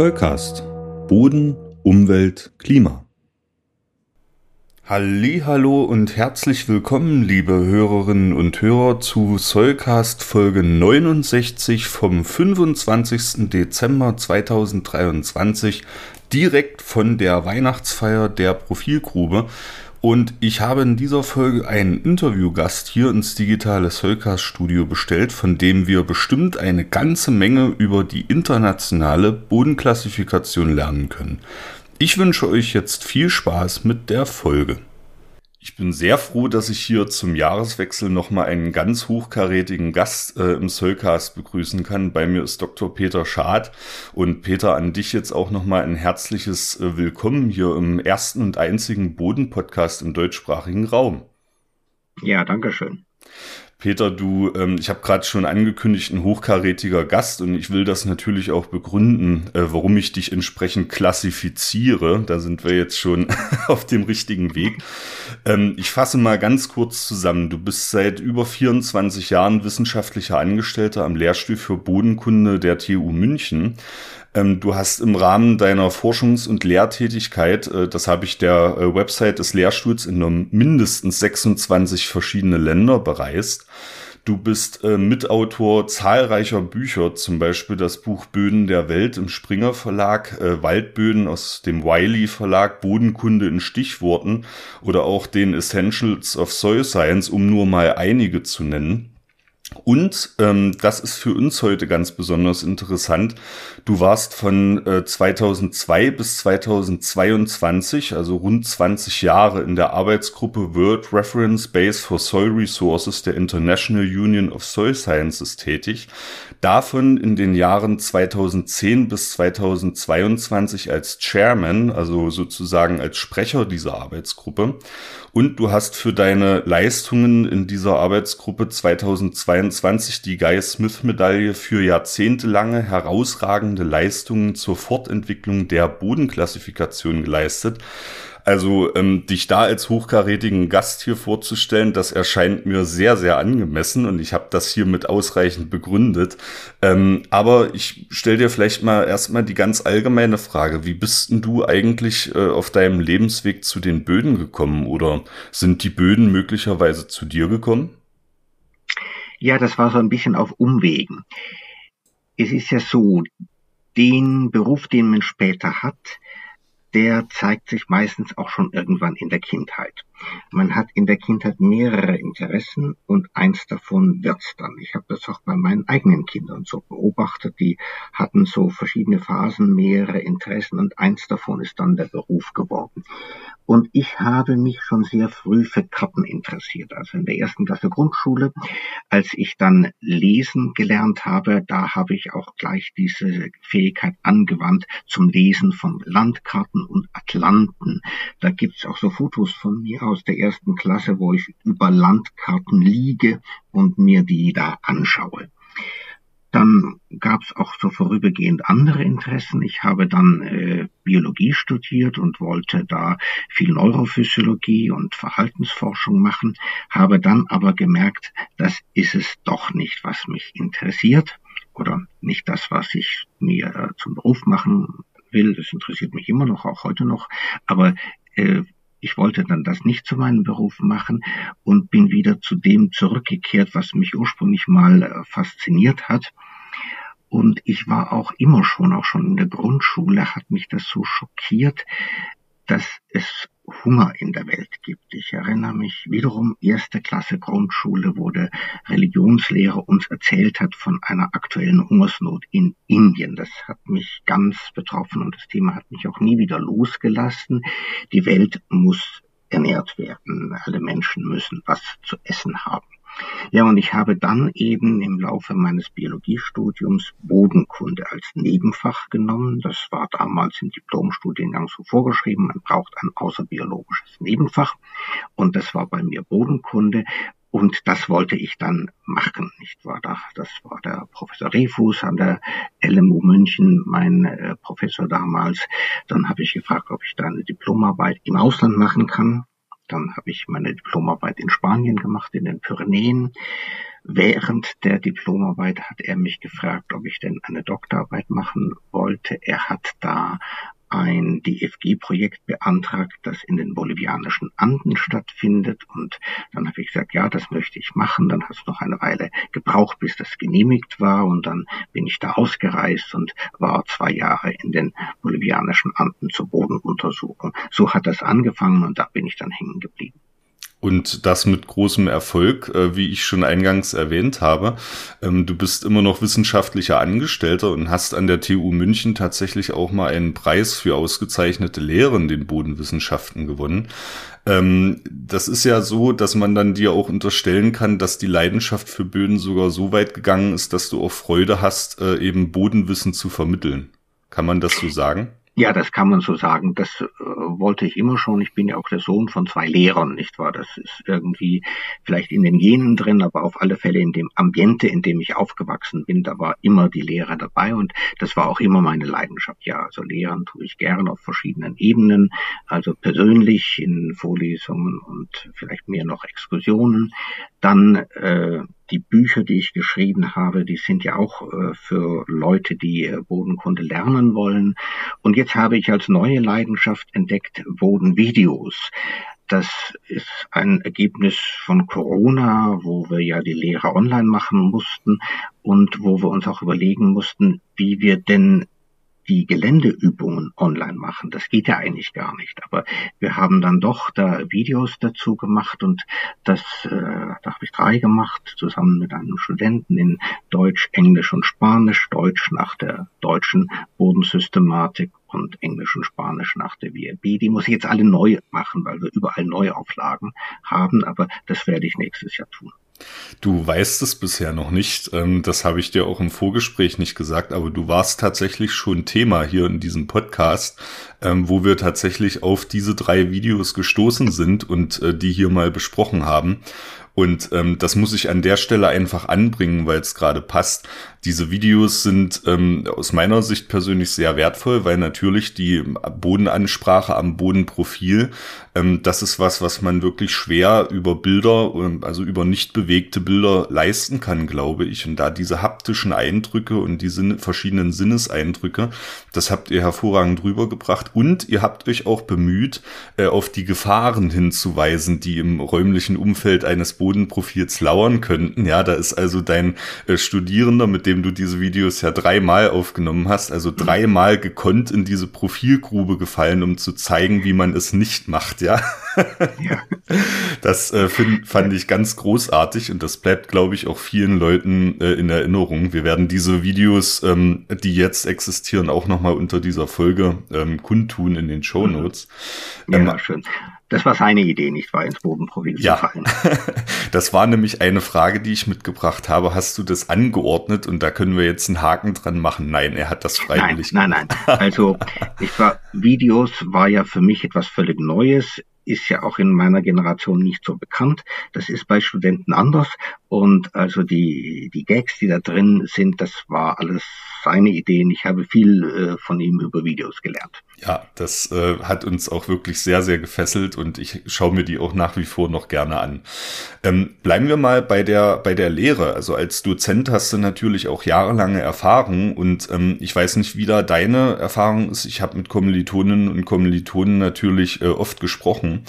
Zollcast. Boden, Umwelt, Klima. Hallo und herzlich willkommen, liebe Hörerinnen und Hörer, zu Soulcast Folge 69 vom 25. Dezember 2023, direkt von der Weihnachtsfeier der Profilgrube. Und ich habe in dieser Folge einen Interviewgast hier ins digitale Solcast Studio bestellt, von dem wir bestimmt eine ganze Menge über die internationale Bodenklassifikation lernen können. Ich wünsche euch jetzt viel Spaß mit der Folge. Ich bin sehr froh, dass ich hier zum Jahreswechsel nochmal einen ganz hochkarätigen Gast äh, im Soulcast begrüßen kann. Bei mir ist Dr. Peter Schad. Und Peter, an dich jetzt auch nochmal ein herzliches äh, Willkommen hier im ersten und einzigen Boden-Podcast im deutschsprachigen Raum. Ja, danke schön. Peter, du, ähm, ich habe gerade schon angekündigt, ein hochkarätiger Gast und ich will das natürlich auch begründen, äh, warum ich dich entsprechend klassifiziere. Da sind wir jetzt schon auf dem richtigen Weg. Ähm, ich fasse mal ganz kurz zusammen. Du bist seit über 24 Jahren wissenschaftlicher Angestellter am Lehrstuhl für Bodenkunde der TU München. Ähm, du hast im Rahmen deiner Forschungs- und Lehrtätigkeit, äh, das habe ich der äh, Website des Lehrstuhls in mindestens 26 verschiedene Länder bereist. Du bist äh, Mitautor zahlreicher Bücher, zum Beispiel das Buch Böden der Welt im Springer Verlag, äh, Waldböden aus dem Wiley Verlag, Bodenkunde in Stichworten oder auch den Essentials of Soil Science, um nur mal einige zu nennen. Und ähm, das ist für uns heute ganz besonders interessant. Du warst von äh, 2002 bis 2022, also rund 20 Jahre in der Arbeitsgruppe World Reference Base for Soil Resources der International Union of Soil Sciences tätig. Davon in den Jahren 2010 bis 2022 als Chairman, also sozusagen als Sprecher dieser Arbeitsgruppe. Und du hast für deine Leistungen in dieser Arbeitsgruppe 2022 die Guy Smith Medaille für jahrzehntelange herausragende Leistungen zur Fortentwicklung der Bodenklassifikation geleistet. Also ähm, dich da als hochkarätigen Gast hier vorzustellen, das erscheint mir sehr, sehr angemessen und ich habe das hier mit ausreichend begründet. Ähm, aber ich stelle dir vielleicht mal erstmal die ganz allgemeine Frage, wie bist denn du eigentlich äh, auf deinem Lebensweg zu den Böden gekommen oder sind die Böden möglicherweise zu dir gekommen? Ja, das war so ein bisschen auf Umwegen. Es ist ja so, den Beruf, den man später hat, der zeigt sich meistens auch schon irgendwann in der Kindheit. Man hat in der Kindheit mehrere Interessen und eins davon wird's dann. Ich habe das auch bei meinen eigenen Kindern so beobachtet. Die hatten so verschiedene Phasen, mehrere Interessen und eins davon ist dann der Beruf geworden. Und ich habe mich schon sehr früh für Karten interessiert. Also in der ersten Klasse Grundschule, als ich dann lesen gelernt habe, da habe ich auch gleich diese Fähigkeit angewandt zum Lesen von Landkarten und Atlanten. Da gibt's auch so Fotos von mir aus der ersten Klasse, wo ich über Landkarten liege und mir die da anschaue. Dann gab es auch so vorübergehend andere Interessen. Ich habe dann äh, Biologie studiert und wollte da viel Neurophysiologie und Verhaltensforschung machen, habe dann aber gemerkt, das ist es doch nicht, was mich interessiert oder nicht das, was ich mir äh, zum Beruf machen will. Das interessiert mich immer noch, auch heute noch. Aber äh, ich wollte dann das nicht zu meinem Beruf machen und bin wieder zu dem zurückgekehrt, was mich ursprünglich mal äh, fasziniert hat. Und ich war auch immer schon, auch schon in der Grundschule, hat mich das so schockiert, dass es Hunger in der Welt gibt. Ich erinnere mich wiederum, erste Klasse Grundschule, wo der Religionslehrer uns erzählt hat von einer aktuellen Hungersnot in Indien. Das hat mich ganz betroffen und das Thema hat mich auch nie wieder losgelassen. Die Welt muss ernährt werden. Alle Menschen müssen was zu essen haben. Ja, und ich habe dann eben im Laufe meines Biologiestudiums Bodenkunde als Nebenfach genommen. Das war damals im Diplomstudiengang so vorgeschrieben. Man braucht ein außerbiologisches Nebenfach. Und das war bei mir Bodenkunde. Und das wollte ich dann machen, nicht wahr? Das war der Professor Refus an der LMU München, mein äh, Professor damals. Dann habe ich gefragt, ob ich da eine Diplomarbeit im Ausland machen kann. Dann habe ich meine Diplomarbeit in Spanien gemacht, in den Pyrenäen. während der Diplomarbeit hat er mich gefragt, ob ich denn eine Doktorarbeit machen wollte. Er hat da ein DFG-Projekt beantragt, das in den bolivianischen Anden stattfindet. Und dann habe ich gesagt, ja, das möchte ich machen. Dann hat es noch eine Weile gebraucht, bis das genehmigt war. Und dann bin ich da ausgereist und war zwei Jahre in den bolivianischen Anden zur Bodenuntersuchung. So hat das angefangen und da bin ich dann hängen geblieben. Und das mit großem Erfolg, äh, wie ich schon eingangs erwähnt habe. Ähm, du bist immer noch wissenschaftlicher Angestellter und hast an der TU München tatsächlich auch mal einen Preis für ausgezeichnete Lehre in den Bodenwissenschaften gewonnen. Ähm, das ist ja so, dass man dann dir auch unterstellen kann, dass die Leidenschaft für Böden sogar so weit gegangen ist, dass du auch Freude hast, äh, eben Bodenwissen zu vermitteln. Kann man das so sagen? Ja, das kann man so sagen. Das äh, wollte ich immer schon. Ich bin ja auch der Sohn von zwei Lehrern, nicht wahr? Das ist irgendwie vielleicht in den Genen drin, aber auf alle Fälle in dem Ambiente, in dem ich aufgewachsen bin, da war immer die Lehre dabei und das war auch immer meine Leidenschaft. Ja, also Lehren tue ich gern auf verschiedenen Ebenen, also persönlich in Vorlesungen und vielleicht mehr noch Exkursionen. Dann äh, die Bücher, die ich geschrieben habe, die sind ja auch äh, für Leute, die äh, Bodenkunde lernen wollen. Und jetzt habe ich als neue Leidenschaft entdeckt Bodenvideos. Das ist ein Ergebnis von Corona, wo wir ja die Lehre online machen mussten und wo wir uns auch überlegen mussten, wie wir denn die Geländeübungen online machen. Das geht ja eigentlich gar nicht. Aber wir haben dann doch da Videos dazu gemacht und das, äh, da habe ich drei gemacht, zusammen mit einem Studenten in Deutsch, Englisch und Spanisch. Deutsch nach der deutschen Bodensystematik und Englisch und Spanisch nach der WRB. Die muss ich jetzt alle neu machen, weil wir überall Neuauflagen haben, aber das werde ich nächstes Jahr tun. Du weißt es bisher noch nicht. Ähm, das habe ich dir auch im Vorgespräch nicht gesagt, aber du warst tatsächlich schon Thema hier in diesem Podcast, ähm, wo wir tatsächlich auf diese drei Videos gestoßen sind und äh, die hier mal besprochen haben. Und ähm, das muss ich an der Stelle einfach anbringen, weil es gerade passt. Diese Videos sind ähm, aus meiner Sicht persönlich sehr wertvoll, weil natürlich die Bodenansprache am Bodenprofil, ähm, das ist was, was man wirklich schwer über Bilder, ähm, also über nicht bewegte Bilder leisten kann, glaube ich. Und da diese haptischen Eindrücke und die Sin verschiedenen Sinneseindrücke, das habt ihr hervorragend rübergebracht. Und ihr habt euch auch bemüht, äh, auf die Gefahren hinzuweisen, die im räumlichen Umfeld eines Bodenprofils lauern könnten. Ja, da ist also dein äh, Studierender, mit dem du diese Videos ja dreimal aufgenommen hast, also dreimal gekonnt in diese Profilgrube gefallen, um zu zeigen, wie man es nicht macht, ja. ja. Das äh, find, fand ich ganz großartig und das bleibt, glaube ich, auch vielen Leuten äh, in Erinnerung. Wir werden diese Videos, ähm, die jetzt existieren, auch nochmal unter dieser Folge ähm, kundtun in den Show Notes. Ja, ähm, schön. Das war seine Idee, nicht wahr, ins Bodenprofil ja. zu fallen. das war nämlich eine Frage, die ich mitgebracht habe. Hast du das angeordnet? Und da können wir jetzt einen Haken dran machen. Nein, er hat das freiwillig Nein, nein, nein. Also, ich war, Videos war ja für mich etwas völlig Neues ist ja auch in meiner Generation nicht so bekannt. Das ist bei Studenten anders. Und also die, die Gags, die da drin sind, das war alles seine Ideen. Ich habe viel äh, von ihm über Videos gelernt. Ja, das äh, hat uns auch wirklich sehr, sehr gefesselt und ich schaue mir die auch nach wie vor noch gerne an. Ähm, bleiben wir mal bei der, bei der Lehre. Also als Dozent hast du natürlich auch jahrelange Erfahrung und ähm, ich weiß nicht, wie da deine Erfahrung ist. Ich habe mit Kommilitoninnen und Kommilitonen natürlich äh, oft gesprochen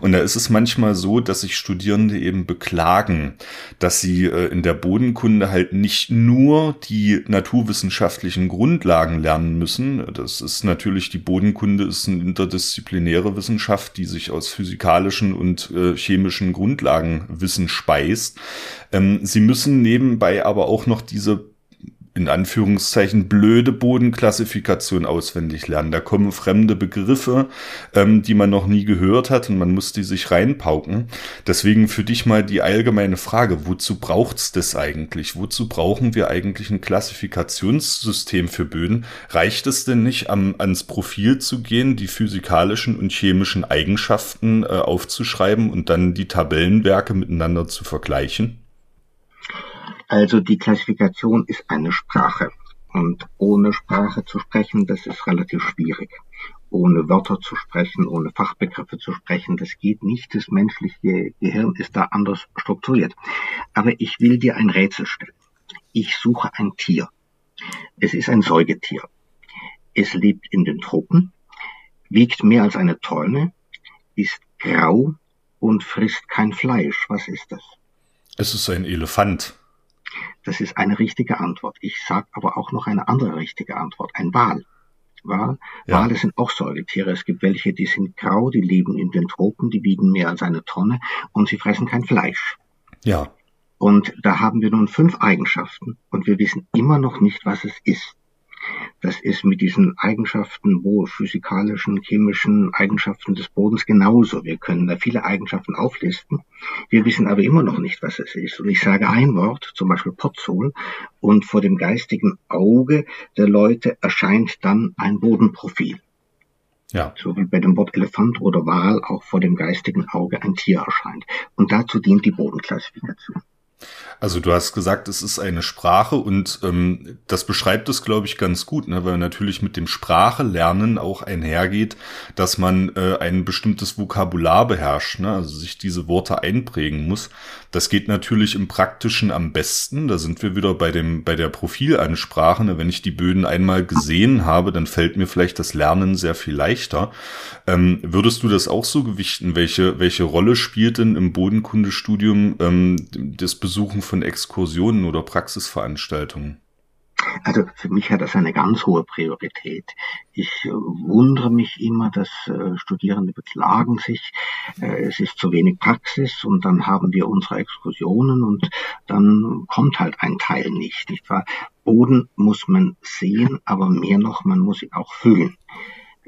und da ist es manchmal so, dass sich Studierende eben beklagen, dass sie äh, in der Bodenkunde halt nicht nur die naturwissenschaftlichen Grundlagen lernen müssen. Das ist natürlich die Bodenkunde ist eine interdisziplinäre Wissenschaft, die sich aus physikalischen und äh, chemischen Grundlagenwissen speist. Ähm, sie müssen nebenbei aber auch noch diese in Anführungszeichen blöde Bodenklassifikation auswendig lernen. Da kommen fremde Begriffe, ähm, die man noch nie gehört hat und man muss die sich reinpauken. Deswegen für dich mal die allgemeine Frage, wozu braucht's das eigentlich? Wozu brauchen wir eigentlich ein Klassifikationssystem für Böden? Reicht es denn nicht, am, ans Profil zu gehen, die physikalischen und chemischen Eigenschaften äh, aufzuschreiben und dann die Tabellenwerke miteinander zu vergleichen? Also die Klassifikation ist eine Sprache. Und ohne Sprache zu sprechen, das ist relativ schwierig. ohne Wörter zu sprechen, ohne Fachbegriffe zu sprechen. Das geht nicht. Das menschliche Gehirn ist da anders strukturiert. Aber ich will dir ein Rätsel stellen. Ich suche ein Tier. Es ist ein Säugetier. Es lebt in den Tropen, wiegt mehr als eine Tonne, ist grau und frisst kein Fleisch. Was ist das? Es ist ein Elefant. Das ist eine richtige Antwort. Ich sage aber auch noch eine andere richtige Antwort. Ein Wal. Wal. Ja. Wale sind auch Säugetiere. Es gibt welche, die sind grau, die leben in den Tropen, die wiegen mehr als eine Tonne und sie fressen kein Fleisch. Ja. Und da haben wir nun fünf Eigenschaften und wir wissen immer noch nicht, was es ist. Das ist mit diesen Eigenschaften, wo physikalischen, chemischen Eigenschaften des Bodens genauso. Wir können da viele Eigenschaften auflisten. Wir wissen aber immer noch nicht, was es ist. Und ich sage ein Wort, zum Beispiel Potzol, und vor dem geistigen Auge der Leute erscheint dann ein Bodenprofil. Ja. So wie bei dem Wort Elefant oder Wal auch vor dem geistigen Auge ein Tier erscheint. Und dazu dient die Bodenklassifikation. Also du hast gesagt, es ist eine Sprache und ähm, das beschreibt es, glaube ich, ganz gut, ne? weil natürlich mit dem Sprachelernen auch einhergeht, dass man äh, ein bestimmtes Vokabular beherrscht, ne? also sich diese Worte einprägen muss. Das geht natürlich im Praktischen am besten. Da sind wir wieder bei dem bei der Profilansprache. Ne? Wenn ich die Böden einmal gesehen habe, dann fällt mir vielleicht das Lernen sehr viel leichter. Ähm, würdest du das auch so gewichten? Welche welche Rolle spielt denn im Bodenkundestudium ähm, das Besuchen von Exkursionen oder Praxisveranstaltungen? Also für mich hat das eine ganz hohe Priorität. Ich äh, wundere mich immer, dass äh, Studierende beklagen sich, äh, es ist zu wenig Praxis und dann haben wir unsere Exkursionen und dann kommt halt ein Teil nicht. Boden muss man sehen, aber mehr noch, man muss ihn auch fühlen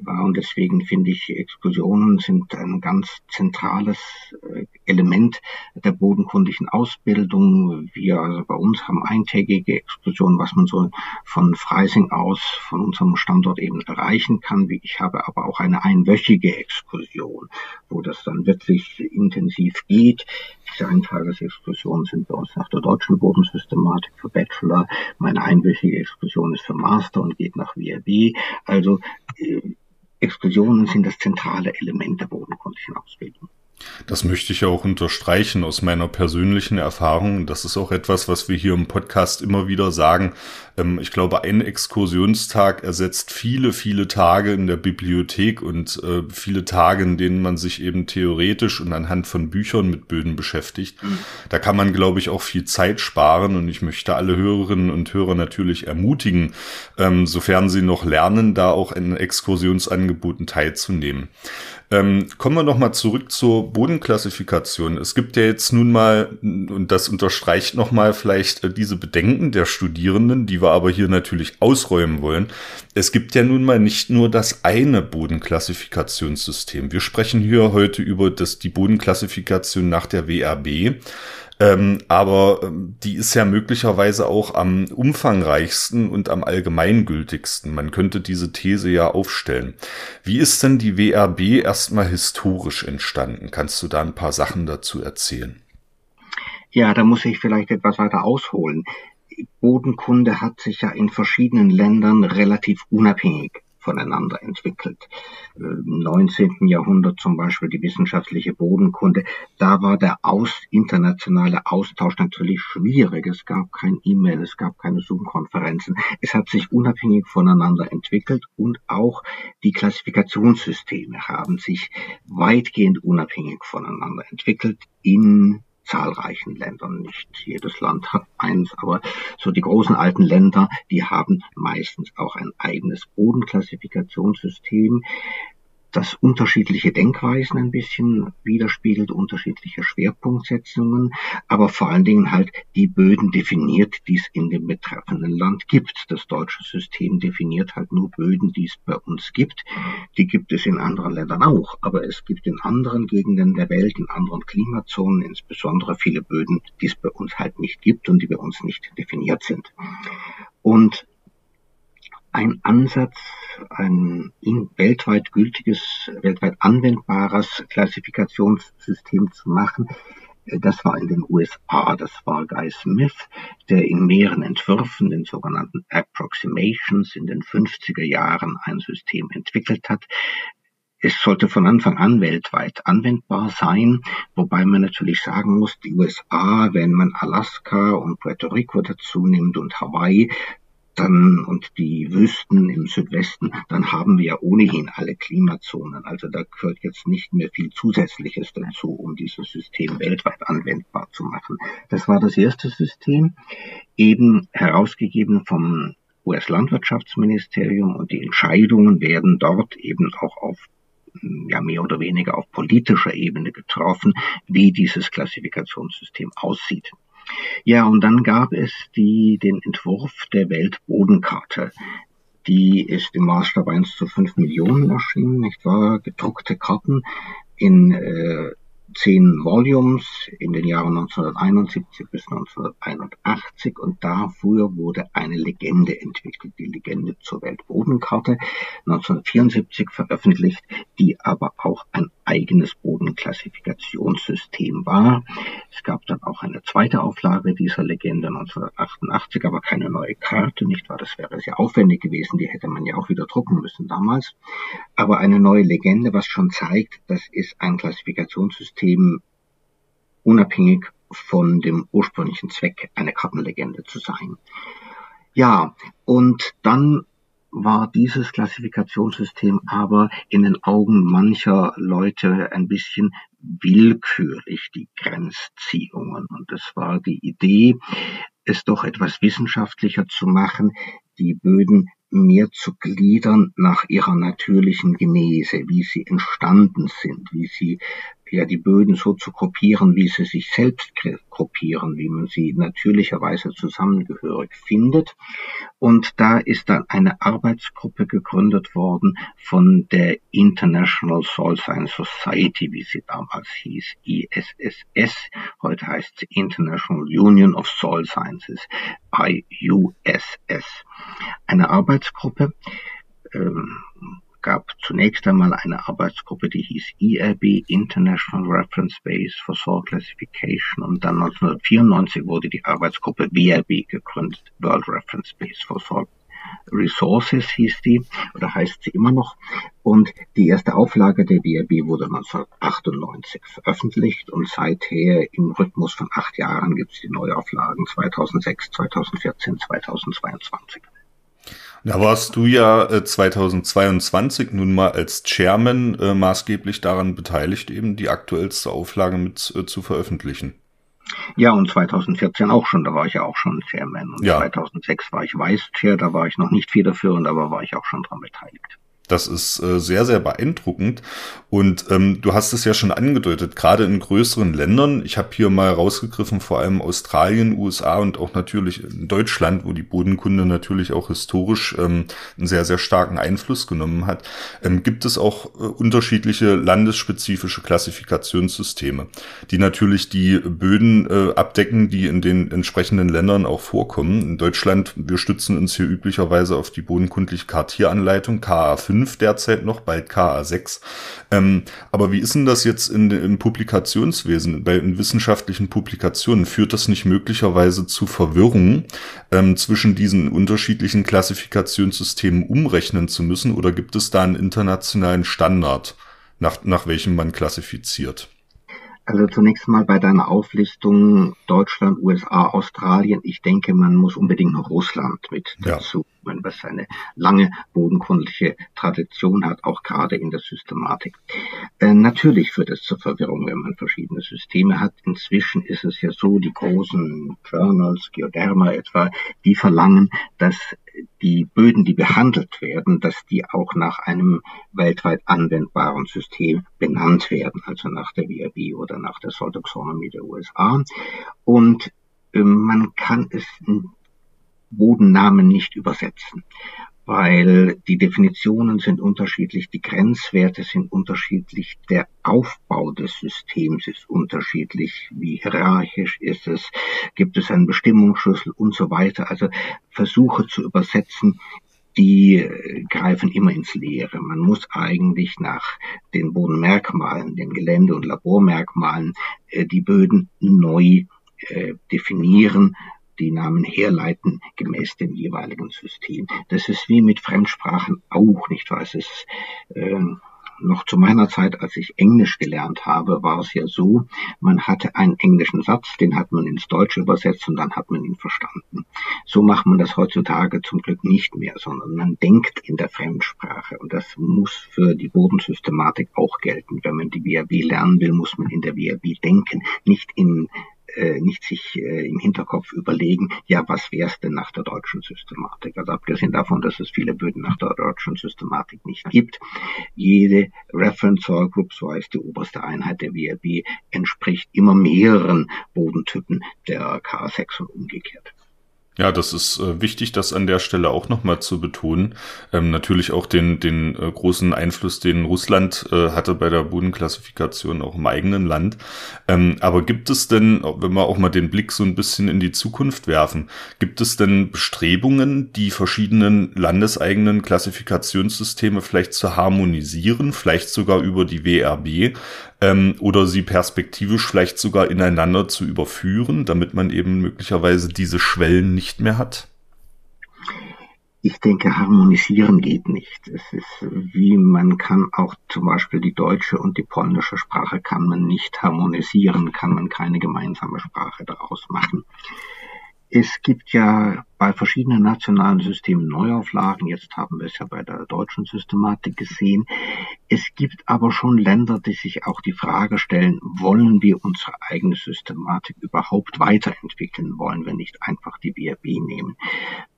Und deswegen finde ich, Exkursionen sind ein ganz zentrales äh, Element der bodenkundigen Ausbildung. Wir also bei uns haben eintägige Exkursionen, was man so von Freising aus, von unserem Standort eben erreichen kann. Ich habe aber auch eine einwöchige Exkursion, wo das dann wirklich intensiv geht. Diese Eintagesexkursionen sind bei uns nach der deutschen Bodensystematik für Bachelor. Meine einwöchige Exkursion ist für Master und geht nach WRB. Also Exkursionen sind das zentrale Element der bodenkundlichen Ausbildung. Das möchte ich auch unterstreichen aus meiner persönlichen Erfahrung. Das ist auch etwas, was wir hier im Podcast immer wieder sagen. Ähm, ich glaube, ein Exkursionstag ersetzt viele, viele Tage in der Bibliothek und äh, viele Tage, in denen man sich eben theoretisch und anhand von Büchern mit Böden beschäftigt. Mhm. Da kann man, glaube ich, auch viel Zeit sparen und ich möchte alle Hörerinnen und Hörer natürlich ermutigen, ähm, sofern sie noch lernen, da auch in Exkursionsangeboten teilzunehmen. Ähm, kommen wir nochmal zurück zur Bodenklassifikation. Es gibt ja jetzt nun mal, und das unterstreicht nochmal vielleicht äh, diese Bedenken der Studierenden, die wir aber hier natürlich ausräumen wollen. Es gibt ja nun mal nicht nur das eine Bodenklassifikationssystem. Wir sprechen hier heute über das, die Bodenklassifikation nach der WRB. Ähm, aber ähm, die ist ja möglicherweise auch am umfangreichsten und am allgemeingültigsten. Man könnte diese These ja aufstellen. Wie ist denn die WRB erstmal historisch entstanden? Kannst du da ein paar Sachen dazu erzählen? Ja, da muss ich vielleicht etwas weiter ausholen. Bodenkunde hat sich ja in verschiedenen Ländern relativ unabhängig voneinander entwickelt. Im 19. Jahrhundert zum Beispiel die wissenschaftliche Bodenkunde, da war der aus, internationale Austausch natürlich schwierig. Es gab kein E-Mail, es gab keine Zoom-Konferenzen. Es hat sich unabhängig voneinander entwickelt und auch die Klassifikationssysteme haben sich weitgehend unabhängig voneinander entwickelt in zahlreichen Ländern. Nicht jedes Land hat eins, aber so die großen alten Länder, die haben meistens auch ein eigenes Bodenklassifikationssystem das unterschiedliche Denkweisen ein bisschen widerspiegelt, unterschiedliche Schwerpunktsetzungen, aber vor allen Dingen halt die Böden definiert, die es in dem betreffenden Land gibt. Das deutsche System definiert halt nur Böden, die es bei uns gibt. Die gibt es in anderen Ländern auch, aber es gibt in anderen Gegenden der Welt, in anderen Klimazonen insbesondere viele Böden, die es bei uns halt nicht gibt und die bei uns nicht definiert sind. Und ein Ansatz, ein weltweit gültiges, weltweit anwendbares Klassifikationssystem zu machen, Das war in den USA. Das war Guy Smith, der in mehreren Entwürfen, den sogenannten Approximations, in den 50er Jahren ein System entwickelt hat. Es sollte von Anfang an weltweit anwendbar sein, wobei man natürlich sagen muss, die USA, wenn man Alaska und Puerto Rico dazu nimmt und Hawaii, dann und die Wüsten im Südwesten, dann haben wir ja ohnehin alle Klimazonen. Also da gehört jetzt nicht mehr viel Zusätzliches dazu, um dieses System weltweit anwendbar zu machen. Das war das erste System, eben herausgegeben vom US-Landwirtschaftsministerium und die Entscheidungen werden dort eben auch auf ja mehr oder weniger auf politischer Ebene getroffen, wie dieses Klassifikationssystem aussieht. Ja, und dann gab es die, den Entwurf der Weltbodenkarte. Die ist im Maßstab 1 zu 5 Millionen erschienen, nicht wahr? Gedruckte Karten in äh, zehn Volumes in den Jahren 1971 bis 1981 und dafür wurde eine Legende entwickelt, die Legende zur Weltbodenkarte, 1974 veröffentlicht, die aber auch ein eigenes Bodenklassifikationssystem war. Es gab dann auch eine zweite Auflage dieser Legende 1988, aber keine neue Karte, nicht wahr? Das wäre sehr aufwendig gewesen, die hätte man ja auch wieder drucken müssen damals. Aber eine neue Legende, was schon zeigt, das ist ein Klassifikationssystem, System unabhängig von dem ursprünglichen Zweck, eine Kartenlegende zu sein. Ja, und dann war dieses Klassifikationssystem aber in den Augen mancher Leute ein bisschen willkürlich, die Grenzziehungen. Und es war die Idee, es doch etwas wissenschaftlicher zu machen, die Böden mehr zu gliedern nach ihrer natürlichen Genese, wie sie entstanden sind, wie sie ja die Böden so zu gruppieren, wie sie sich selbst gruppieren, wie man sie natürlicherweise zusammengehörig findet. Und da ist dann eine Arbeitsgruppe gegründet worden von der International Soil Science Society, wie sie damals hieß, ISSS. Heute heißt sie International Union of Soil Sciences, IUSS. Eine Arbeitsgruppe, ähm, gab zunächst einmal eine Arbeitsgruppe, die hieß IRB, International Reference Base for Soil Classification, und dann 1994 wurde die Arbeitsgruppe WRB gegründet, World Reference Base for Soil Resources hieß die, oder heißt sie immer noch. Und die erste Auflage der WRB wurde 1998 veröffentlicht und seither im Rhythmus von acht Jahren gibt es die Neuauflagen 2006, 2014, 2022. Da warst du ja äh, 2022 nun mal als Chairman äh, maßgeblich daran beteiligt, eben die aktuellste Auflage mit äh, zu veröffentlichen. Ja, und 2014 auch schon, da war ich ja auch schon Chairman. Und ja. 2006 war ich Vice Chair, da war ich noch nicht federführend, aber war ich auch schon dran beteiligt. Das ist äh, sehr, sehr beeindruckend. Und ähm, du hast es ja schon angedeutet, gerade in größeren Ländern. Ich habe hier mal rausgegriffen, vor allem Australien, USA und auch natürlich Deutschland, wo die Bodenkunde natürlich auch historisch ähm, einen sehr, sehr starken Einfluss genommen hat, ähm, gibt es auch äh, unterschiedliche landesspezifische Klassifikationssysteme, die natürlich die Böden äh, abdecken, die in den entsprechenden Ländern auch vorkommen. In Deutschland, wir stützen uns hier üblicherweise auf die bodenkundliche Kartieranleitung KA5 5 derzeit noch, bald KA6. Ähm, aber wie ist denn das jetzt in, im Publikationswesen, bei in wissenschaftlichen Publikationen? Führt das nicht möglicherweise zu Verwirrung ähm, zwischen diesen unterschiedlichen Klassifikationssystemen umrechnen zu müssen? Oder gibt es da einen internationalen Standard, nach, nach welchem man klassifiziert? Also zunächst mal bei deiner Auflistung Deutschland, USA, Australien. Ich denke, man muss unbedingt noch Russland mit dazu, ja. was eine lange bodenkundliche Tradition hat, auch gerade in der Systematik. Äh, natürlich führt es zur Verwirrung, wenn man verschiedene Systeme hat. Inzwischen ist es ja so, die großen Journals, Geoderma etwa, die verlangen, dass die Böden, die behandelt werden, dass die auch nach einem weltweit anwendbaren System benannt werden, also nach der WRB oder nach der Soil Taxonomy der USA. Und äh, man kann es Bodennamen nicht übersetzen weil die Definitionen sind unterschiedlich, die Grenzwerte sind unterschiedlich, der Aufbau des Systems ist unterschiedlich, wie hierarchisch ist es, gibt es einen Bestimmungsschlüssel und so weiter. Also Versuche zu übersetzen die äh, greifen immer ins Leere. Man muss eigentlich nach den Bodenmerkmalen, den Gelände- und Labormerkmalen äh, die Böden neu äh, definieren, die Namen herleiten gemäß dem jeweiligen System. Das ist wie mit Fremdsprachen auch nicht wahr. Es ist äh, noch zu meiner Zeit, als ich Englisch gelernt habe, war es ja so, man hatte einen englischen Satz, den hat man ins Deutsche übersetzt und dann hat man ihn verstanden. So macht man das heutzutage zum Glück nicht mehr, sondern man denkt in der Fremdsprache und das muss für die Bodensystematik auch gelten. Wenn man die WAB lernen will, muss man in der WAB denken, nicht in äh, nicht sich äh, im Hinterkopf überlegen, ja, was wäre es denn nach der deutschen Systematik? Also abgesehen davon, dass es viele Böden nach der deutschen Systematik nicht gibt. Jede Reference Soil Group, so heißt die oberste Einheit der WRB, entspricht immer mehreren Bodentypen der K6 und umgekehrt. Ja, das ist äh, wichtig, das an der Stelle auch nochmal zu betonen. Ähm, natürlich auch den, den äh, großen Einfluss, den Russland äh, hatte bei der Bodenklassifikation auch im eigenen Land. Ähm, aber gibt es denn, wenn wir auch mal den Blick so ein bisschen in die Zukunft werfen, gibt es denn Bestrebungen, die verschiedenen landeseigenen Klassifikationssysteme vielleicht zu harmonisieren, vielleicht sogar über die WRB? ähm, oder sie perspektivisch vielleicht sogar ineinander zu überführen, damit man eben möglicherweise diese Schwellen nicht mehr hat? Ich denke, harmonisieren geht nicht. Es ist wie man kann auch zum Beispiel die deutsche und die polnische Sprache kann man nicht harmonisieren, kann man keine gemeinsame Sprache daraus machen. Es gibt ja bei verschiedenen nationalen Systemen Neuauflagen. Jetzt haben wir es ja bei der deutschen Systematik gesehen. Es gibt aber schon Länder, die sich auch die Frage stellen, wollen wir unsere eigene Systematik überhaupt weiterentwickeln? Wollen wir nicht einfach die BRB nehmen?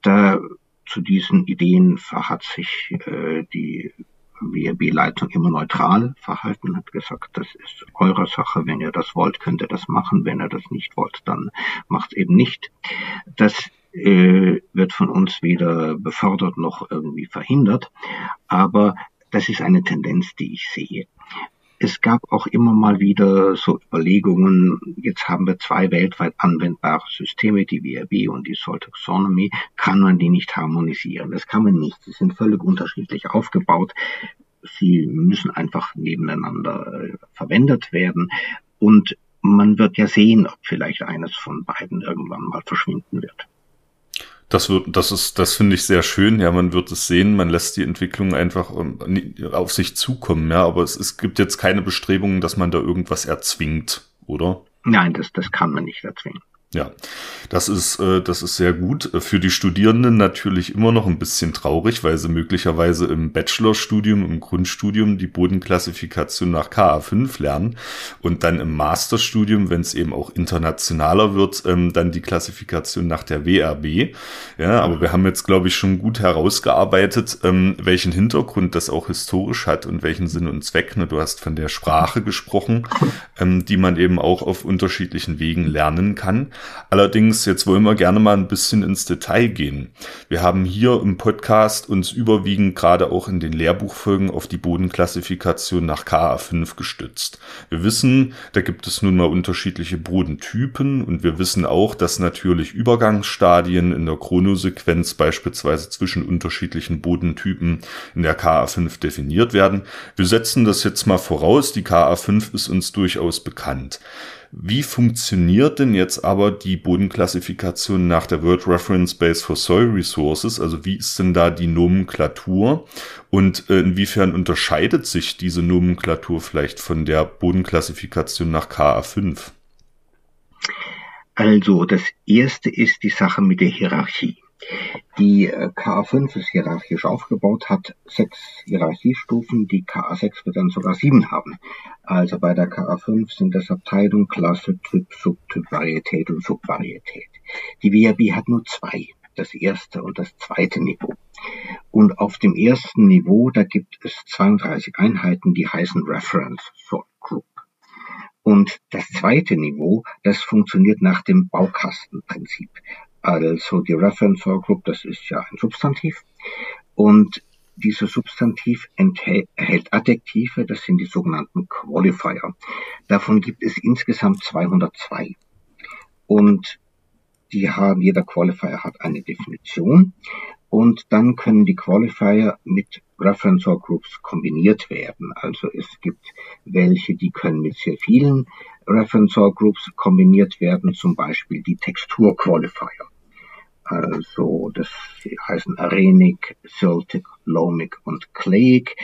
Da zu diesen Ideen hat sich äh, die WRB-Leitung immer neutral verhalten, hat gesagt, das ist eure Sache, wenn ihr das wollt, könnt ihr das machen, wenn ihr das nicht wollt, dann macht eben nicht. Das äh, wird von uns weder befördert noch irgendwie verhindert, aber das ist eine Tendenz, die ich sehe. Es gab auch immer mal wieder so Überlegungen, jetzt haben wir zwei weltweit anwendbare Systeme, die WRB und die Soil Taxonomy, kann man die nicht harmonisieren? Das kann man nicht. Sie sind völlig unterschiedlich aufgebaut. Sie müssen einfach nebeneinander äh, verwendet werden und man wird ja sehen, ob vielleicht eines von beiden irgendwann mal verschwinden wird. Das wird, das ist, das finde ich sehr schön. Ja, man wird es sehen. Man lässt die Entwicklung einfach ähm, auf sich zukommen. Ja, aber es, es gibt jetzt keine Bestrebungen, dass man da irgendwas erzwingt, oder? Nein, das, das kann man nicht erzwingen. Ja, das ist, äh, das ist sehr gut. Für die Studierenden natürlich immer noch ein bisschen traurig, weil sie möglicherweise im Bachelorstudium, im Grundstudium die Bodenklassifikation nach KA5 lernen und dann im Masterstudium, wenn es eben auch internationaler wird, ähm, dann die Klassifikation nach der WRB. Ja, aber wir haben jetzt, glaube ich, schon gut herausgearbeitet, ähm, welchen Hintergrund das auch historisch hat und welchen Sinn und Zweck. Ne? Du hast von der Sprache gesprochen, ähm, die man eben auch auf unterschiedlichen Wegen lernen kann. Allerdings, jetzt wollen wir gerne mal ein bisschen ins Detail gehen. Wir haben hier im Podcast uns überwiegend gerade auch in den Lehrbuchfolgen auf die Bodenklassifikation nach KA5 gestützt. Wir wissen, da gibt es nun mal unterschiedliche Bodentypen und wir wissen auch, dass natürlich Übergangsstadien in der Chronosequenz beispielsweise zwischen unterschiedlichen Bodentypen in der KA5 definiert werden. Wir setzen das jetzt mal voraus. Die KA5 ist uns durchaus bekannt. Wie funktioniert denn jetzt aber die Bodenklassifikation nach der World Reference Base for Soil Resources? Also wie ist denn da die Nomenklatur und äh, inwiefern unterscheidet sich diese Nomenklatur vielleicht von der Bodenklassifikation nach KA5? Also das erste ist die Sache mit der Hierarchie. Die äh, KA5 ist hierarchisch aufgebaut, hat sechs Hierarchiestufen, die KA6 wird dann sogar sieben haben. Also bei der KA5 sind das Abteilung, Klasse, Typ, Subtyp, Varietät und Subvarietät. Die WRB hat nur zwei, das erste und das zweite Niveau. Und auf dem ersten Niveau, da gibt es 32 Einheiten, die heißen Reference Sort Group. Und das zweite Niveau, das funktioniert nach dem Baukastenprinzip. Also die Reference Group, das ist ja ein Substantiv. Und dieses Substantiv enthält Adjektive, das sind die sogenannten Qualifier. Davon gibt es insgesamt 202. Und die haben, jeder Qualifier hat eine Definition und dann können die Qualifier mit Reference Groups kombiniert werden. Also es gibt welche, die können mit sehr vielen Reference Groups kombiniert werden, zum Beispiel die Textur Qualifier. Also das heißen Arenic, Celtic, Lomic und Clayig,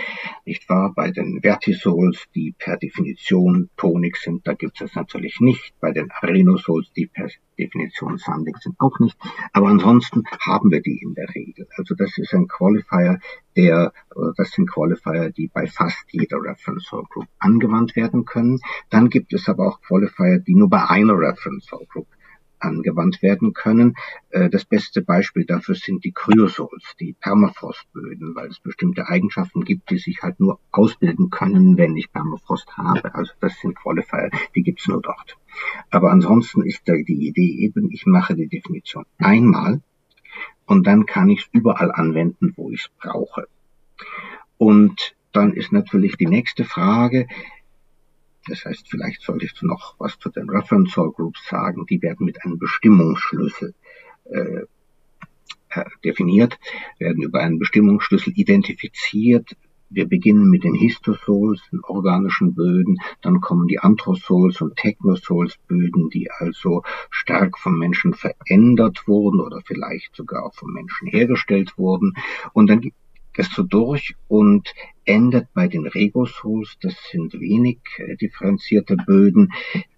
nicht wahr? Bei den Vertisols, die per Definition tonig sind, da gibt es das natürlich nicht. Bei den Arenosols, die per Definition sandig sind, auch nicht. Aber ansonsten haben wir die in der Regel. Also das ist ein Qualifier, der, das sind Qualifier, die bei fast jeder Reference Group angewandt werden können. Dann gibt es aber auch Qualifier, die nur bei einer Reference Group angewandt werden können. Äh, das beste Beispiel dafür sind die Kryosols, die Permafrostböden, weil es bestimmte Eigenschaften gibt, die sich halt nur ausbilden können, wenn ich Permafrost habe. Also das sind Qualifier, die gibt's nur dort. Aber ansonsten ist da die Idee eben, ich mache die Definition einmal und dann kann ich es überall anwenden, wo ich es brauche. Und dann ist natürlich die nächste Frage, das heißt, vielleicht sollte ich noch was zu den Reference All Groups sagen. Die werden mit einem Bestimmungsschlüssel äh, äh, definiert, werden über einen Bestimmungsschlüssel identifiziert. Wir beginnen mit den Histosols, den organischen Böden, dann kommen die Anthrosols und Technosols Böden, die also stark vom Menschen verändert wurden oder vielleicht sogar vom Menschen hergestellt wurden. Und dann gibt es so durch und endet bei den Regosols. Das sind wenig äh, differenzierte Böden,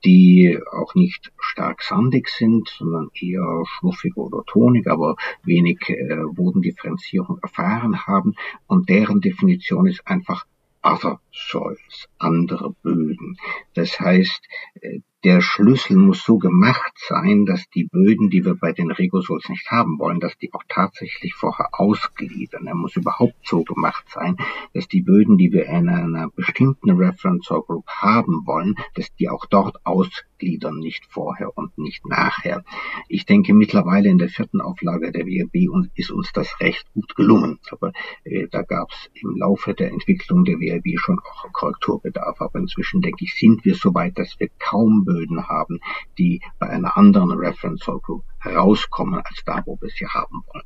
die auch nicht stark sandig sind, sondern eher schluffig oder tonig, aber wenig äh, Bodendifferenzierung erfahren haben. Und deren Definition ist einfach Other Soils, andere Böden. Das heißt, äh, der Schlüssel muss so gemacht sein, dass die Böden, die wir bei den Regosols nicht haben wollen, dass die auch tatsächlich vorher ausgliedern. Er muss überhaupt so gemacht sein, dass die Böden, die wir in einer bestimmten Reference Group haben wollen, dass die auch dort ausgliedern, nicht vorher und nicht nachher. Ich denke, mittlerweile in der vierten Auflage der WRB ist uns das recht gut gelungen. Aber äh, da gab es im Laufe der Entwicklung der WRB schon auch Korrekturbedarf. Aber inzwischen, denke ich, sind wir so weit, dass wir kaum Böden Böden haben, die bei einer anderen Reference Group herauskommen als da, wo wir sie haben wollen.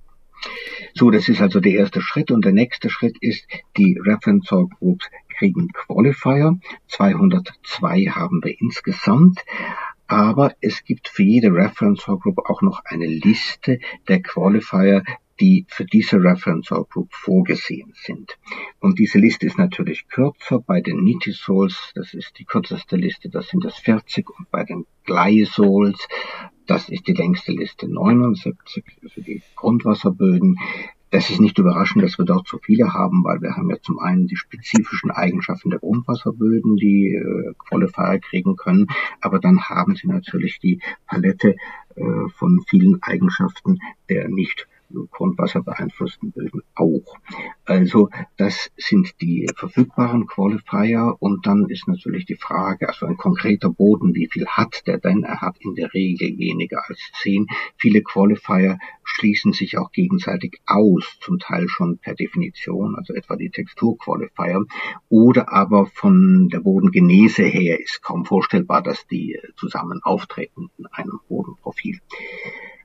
So, das ist also der erste Schritt und der nächste Schritt ist, die Reference Groups kriegen Qualifier. 202 haben wir insgesamt. Aber es gibt für jede Reference Group auch noch eine Liste der Qualifier, die für diese Reference Group vorgesehen sind. Und diese Liste ist natürlich kürzer. Bei den Nitisols, das ist die kürzeste Liste, das sind das 40. Und bei den Glysols, das ist die längste Liste 79, also die Grundwasserböden. Das ist nicht überraschend, dass wir dort so viele haben, weil wir haben ja zum einen die spezifischen Eigenschaften der Grundwasserböden, die äh, Qualifier kriegen können, aber dann haben sie natürlich die Palette äh, von vielen Eigenschaften der nicht Grundwasser beeinflussten Böden auch. Also das sind die verfügbaren Qualifier und dann ist natürlich die Frage, also ein konkreter Boden, wie viel hat der denn? Er hat in der Regel weniger als zehn. Viele Qualifier schließen sich auch gegenseitig aus, zum Teil schon per Definition, also etwa die Texturqualifier, oder aber von der Bodengenese her ist kaum vorstellbar, dass die zusammen auftreten in einem Bodenprofil.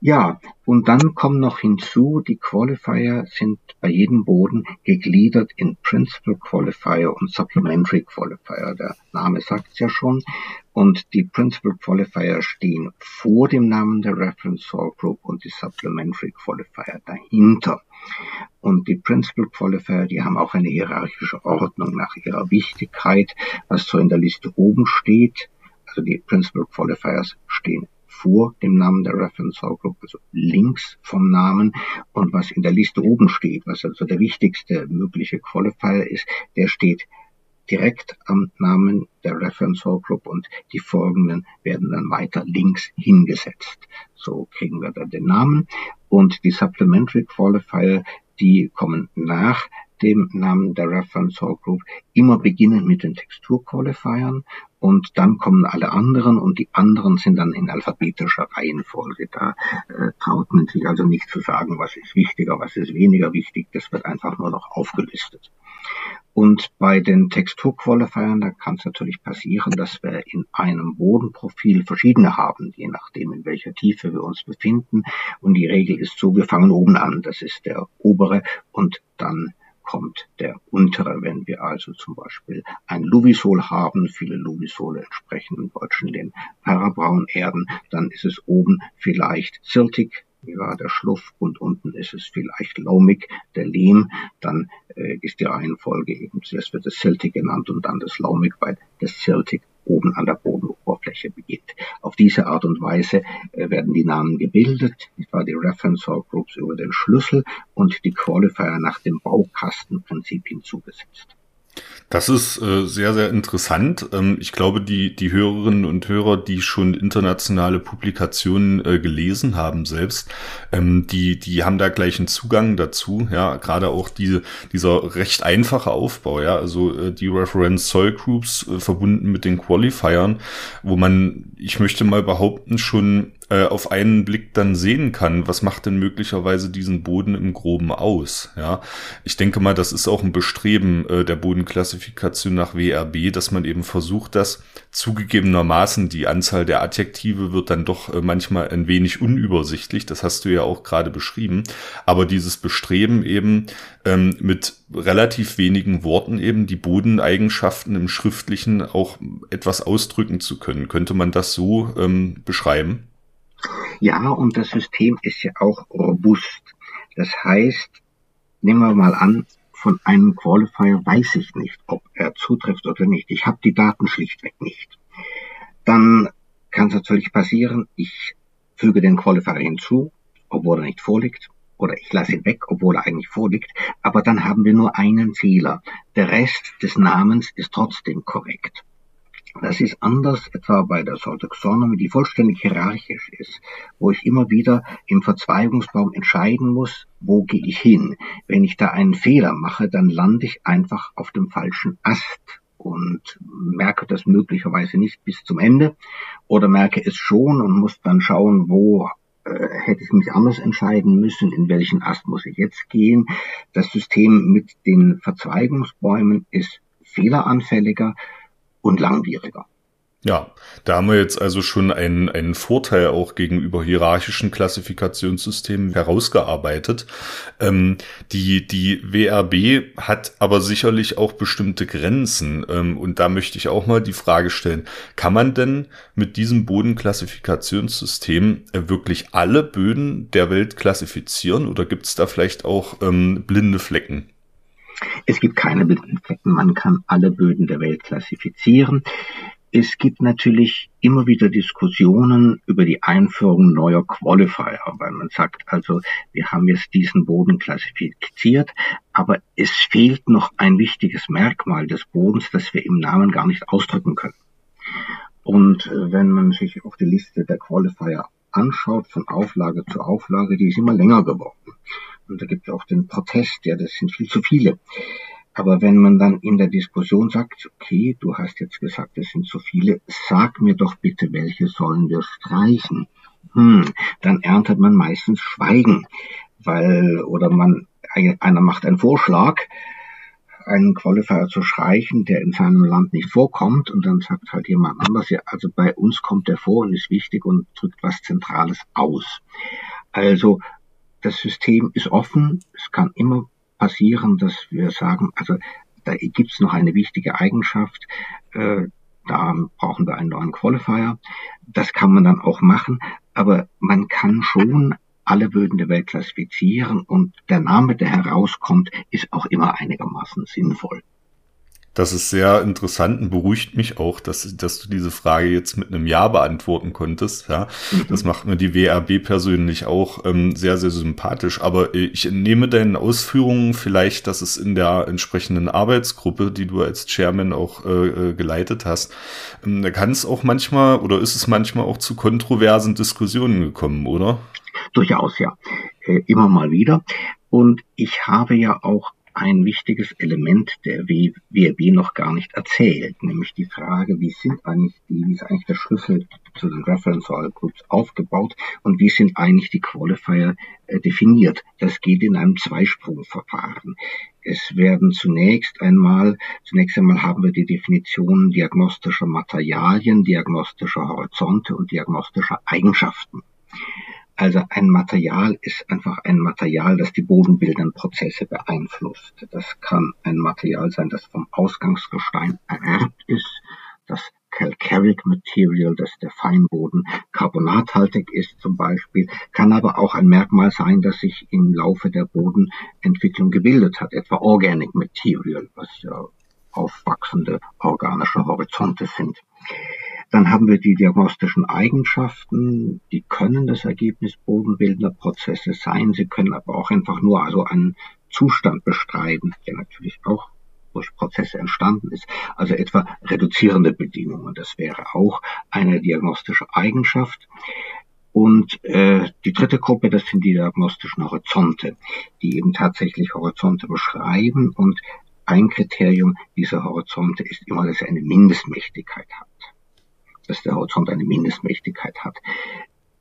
Ja, und dann kommen noch hinzu, die Qualifier sind bei jedem Boden gegliedert in Principal Qualifier und Supplementary Qualifier. Der Name sagt es ja schon. Und die Principal Qualifier stehen vor dem Namen der Reference Soil Group und die Supplementary Qualifier dahinter. Und die Principal Qualifier, die haben auch eine hierarchische Ordnung nach ihrer Wichtigkeit, was so in der Liste oben steht. Also die Principal Qualifiers stehen vor dem Namen der Reference also links vom Namen. Und was in der Liste oben steht, was also der wichtigste mögliche Qualifier ist, der steht direkt am Namen der Reference All Group und die folgenden werden dann weiter links hingesetzt. So kriegen wir dann den Namen und die Supplementary Qualifier, die kommen nach dem Namen der Reference All Group immer beginnen mit den Texturqualifiern und dann kommen alle anderen und die anderen sind dann in alphabetischer Reihenfolge. Da äh, traut man sich also nicht zu sagen, was ist wichtiger, was ist weniger wichtig. Das wird einfach nur noch aufgelistet. Und bei den Texturqualifiern, da kann es natürlich passieren, dass wir in einem Bodenprofil verschiedene haben, je nachdem, in welcher Tiefe wir uns befinden. Und die Regel ist so, wir fangen oben an. Das ist der obere und dann kommt der untere. Wenn wir also zum Beispiel ein Luvisol haben, viele Luvisole entsprechen im Deutschen den Parabraunerden, dann ist es oben vielleicht Siltig, ja, der Schluff und unten ist es vielleicht Laumig, der Lehm, dann äh, ist die Reihenfolge eben zuerst wird das Celtic genannt und dann das Laumig, weil das Celtic oben an der Bodenoberfläche beginnt. Auf diese Art und Weise äh, werden die Namen gebildet, etwa die Reference Groups über den Schlüssel und die Qualifier nach dem Baukastenprinzip hinzugesetzt. Das ist äh, sehr, sehr interessant. Ähm, ich glaube, die, die Hörerinnen und Hörer, die schon internationale Publikationen äh, gelesen haben selbst, ähm, die, die haben da gleich einen Zugang dazu. Ja, gerade auch diese, dieser recht einfache Aufbau, ja, also äh, die Reference Soil Groups äh, verbunden mit den Qualifiern, wo man, ich möchte mal behaupten, schon äh, auf einen Blick dann sehen kann, was macht denn möglicherweise diesen Boden im Groben aus. Ja, ich denke mal, das ist auch ein Bestreben äh, der Bodenklassifikation nach WRB, dass man eben versucht, das zugegebenermaßen die Anzahl der Adjektive wird dann doch äh, manchmal ein wenig unübersichtlich. Das hast du ja auch gerade beschrieben. Aber dieses Bestreben eben ähm, mit relativ wenigen Worten eben die Bodeneigenschaften im Schriftlichen auch etwas ausdrücken zu können. Könnte man das so ähm, beschreiben? Ja, und das System ist ja auch robust. Das heißt, nehmen wir mal an, von einem Qualifier weiß ich nicht, ob er zutrifft oder nicht. Ich habe die Daten schlichtweg nicht. Dann kann es natürlich passieren, ich füge den Qualifier hinzu, obwohl er nicht vorliegt, oder ich lasse ihn weg, obwohl er eigentlich vorliegt, aber dann haben wir nur einen Fehler. Der Rest des Namens ist trotzdem korrekt. Das ist anders etwa bei der Taxonomy, die vollständig hierarchisch ist, wo ich immer wieder im Verzweigungsbaum entscheiden muss, wo gehe ich hin. Wenn ich da einen Fehler mache, dann lande ich einfach auf dem falschen Ast und merke das möglicherweise nicht bis zum Ende oder merke es schon und muss dann schauen, wo äh, hätte ich mich anders entscheiden müssen, in welchen Ast muss ich jetzt gehen. Das System mit den Verzweigungsbäumen ist fehleranfälliger und langwieriger. Ja, da haben wir jetzt also schon einen, einen Vorteil auch gegenüber hierarchischen Klassifikationssystemen herausgearbeitet. Ähm, die, die WRB hat aber sicherlich auch bestimmte Grenzen. Ähm, und da möchte ich auch mal die Frage stellen, kann man denn mit diesem Bodenklassifikationssystem äh, wirklich alle Böden der Welt klassifizieren oder gibt es da vielleicht auch ähm, blinde Flecken? Es gibt keine blinden. Man kann alle Böden der Welt klassifizieren. Es gibt natürlich immer wieder Diskussionen über die Einführung neuer Qualifier, weil man sagt, also wir haben jetzt diesen Boden klassifiziert, aber es fehlt noch ein wichtiges Merkmal des Bodens, das wir im Namen gar nicht ausdrücken können. Und äh, wenn man sich auch die Liste der Qualifier anschaut, von Auflage zu Auflage, die ist immer länger geworden. Und da gibt es auch den Protest, ja, das sind viel zu viele. Aber wenn man dann in der Diskussion sagt, okay, du hast jetzt gesagt, es sind zu viele, sag mir doch bitte, welche sollen wir streichen? Hm, dann erntet man meistens Schweigen, weil, oder man, einer macht einen Vorschlag, einen Qualifier zu streichen, der in seinem Land nicht vorkommt, und dann sagt halt jemand anders, ja, also bei uns kommt der vor und ist wichtig und drückt was Zentrales aus. Also, das System ist offen, es kann immer passieren, dass wir sagen, also da gibt's noch eine wichtige Eigenschaft, äh, da brauchen wir einen neuen Qualifier. Das kann man dann auch machen, aber man kann schon alle Böden der Welt klassifizieren und der Name, der herauskommt, ist auch immer einigermaßen sinnvoll. Das ist sehr interessant und beruhigt mich auch, dass, dass du diese Frage jetzt mit einem Ja beantworten konntest. Ja, mhm. das macht mir die WRB persönlich auch ähm, sehr, sehr sympathisch. Aber äh, ich entnehme deinen Ausführungen vielleicht, dass es in der entsprechenden Arbeitsgruppe, die du als Chairman auch äh, äh geleitet hast, ähm, da kann es auch manchmal oder ist es manchmal auch zu kontroversen Diskussionen gekommen, oder? Durchaus, ja. Äh, immer mal wieder. Und ich habe ja auch ein wichtiges Element der WRB noch gar nicht erzählt, nämlich die Frage, wie sind eigentlich die, wie ist eigentlich der Schlüssel zu den Reference Oil Groups aufgebaut und wie sind eigentlich die Qualifier äh, definiert. Das geht in einem Zweisprungverfahren. Es werden zunächst einmal, zunächst einmal haben wir die Definition diagnostischer Materialien, diagnostischer Horizonte und diagnostischer Eigenschaften. Also ein Material ist einfach ein Material, das die bodenbildenden Prozesse beeinflusst. Das kann ein Material sein, das vom Ausgangsgestein ererbt ist, das Calcaric Material, dass der Feinboden carbonathaltig ist zum Beispiel, kann aber auch ein Merkmal sein, das sich im Laufe der Bodenentwicklung gebildet hat, etwa Organic Material, was ja aufwachsende organische Horizonte sind. Dann haben wir die diagnostischen Eigenschaften, die können das Ergebnis bodenbildender Prozesse sein, sie können aber auch einfach nur also einen Zustand beschreiben, der natürlich auch durch Prozesse entstanden ist, also etwa reduzierende Bedingungen. Das wäre auch eine diagnostische Eigenschaft. Und äh, die dritte Gruppe, das sind die diagnostischen Horizonte, die eben tatsächlich Horizonte beschreiben. Und ein Kriterium dieser Horizonte ist immer, dass er eine Mindestmächtigkeit hat. Dass der Horizont eine Mindestmächtigkeit hat.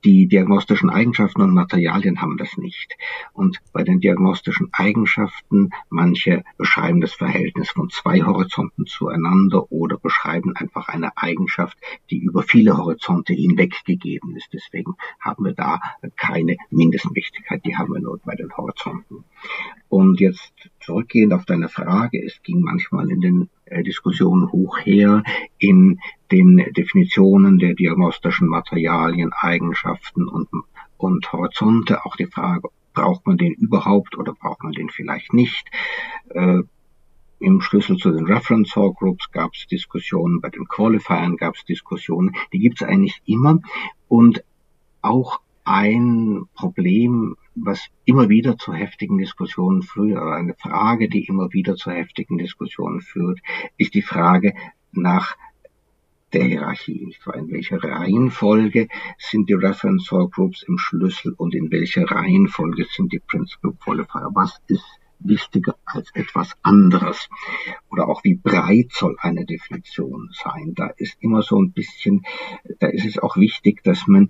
Die diagnostischen Eigenschaften und Materialien haben das nicht. Und bei den diagnostischen Eigenschaften, manche beschreiben das Verhältnis von zwei Horizonten zueinander oder beschreiben einfach eine Eigenschaft, die über viele Horizonte hinweg ist. Deswegen haben wir da keine Mindestmächtigkeit, die haben wir nur bei den Horizonten. Und jetzt zurückgehend auf deine Frage, es ging manchmal in den äh, Diskussionen hoch her in den Definitionen der diagnostischen Materialien, Eigenschaften und, und Horizonte. Auch die Frage, braucht man den überhaupt oder braucht man den vielleicht nicht? Äh, Im Schlüssel zu den Reference Source Groups gab es Diskussionen, bei den Qualifiern gab es Diskussionen. Die gibt es eigentlich immer. Und auch ein Problem, was immer wieder zu heftigen Diskussionen führt, oder eine Frage, die immer wieder zu heftigen Diskussionen führt, ist die Frage nach der Hierarchie, nicht wahr? In welcher Reihenfolge sind die Reference Soil Groups im Schlüssel und in welcher Reihenfolge sind die Principal Qualifier? Was ist wichtiger als etwas anderes? Oder auch wie breit soll eine Definition sein? Da ist immer so ein bisschen, da ist es auch wichtig, dass man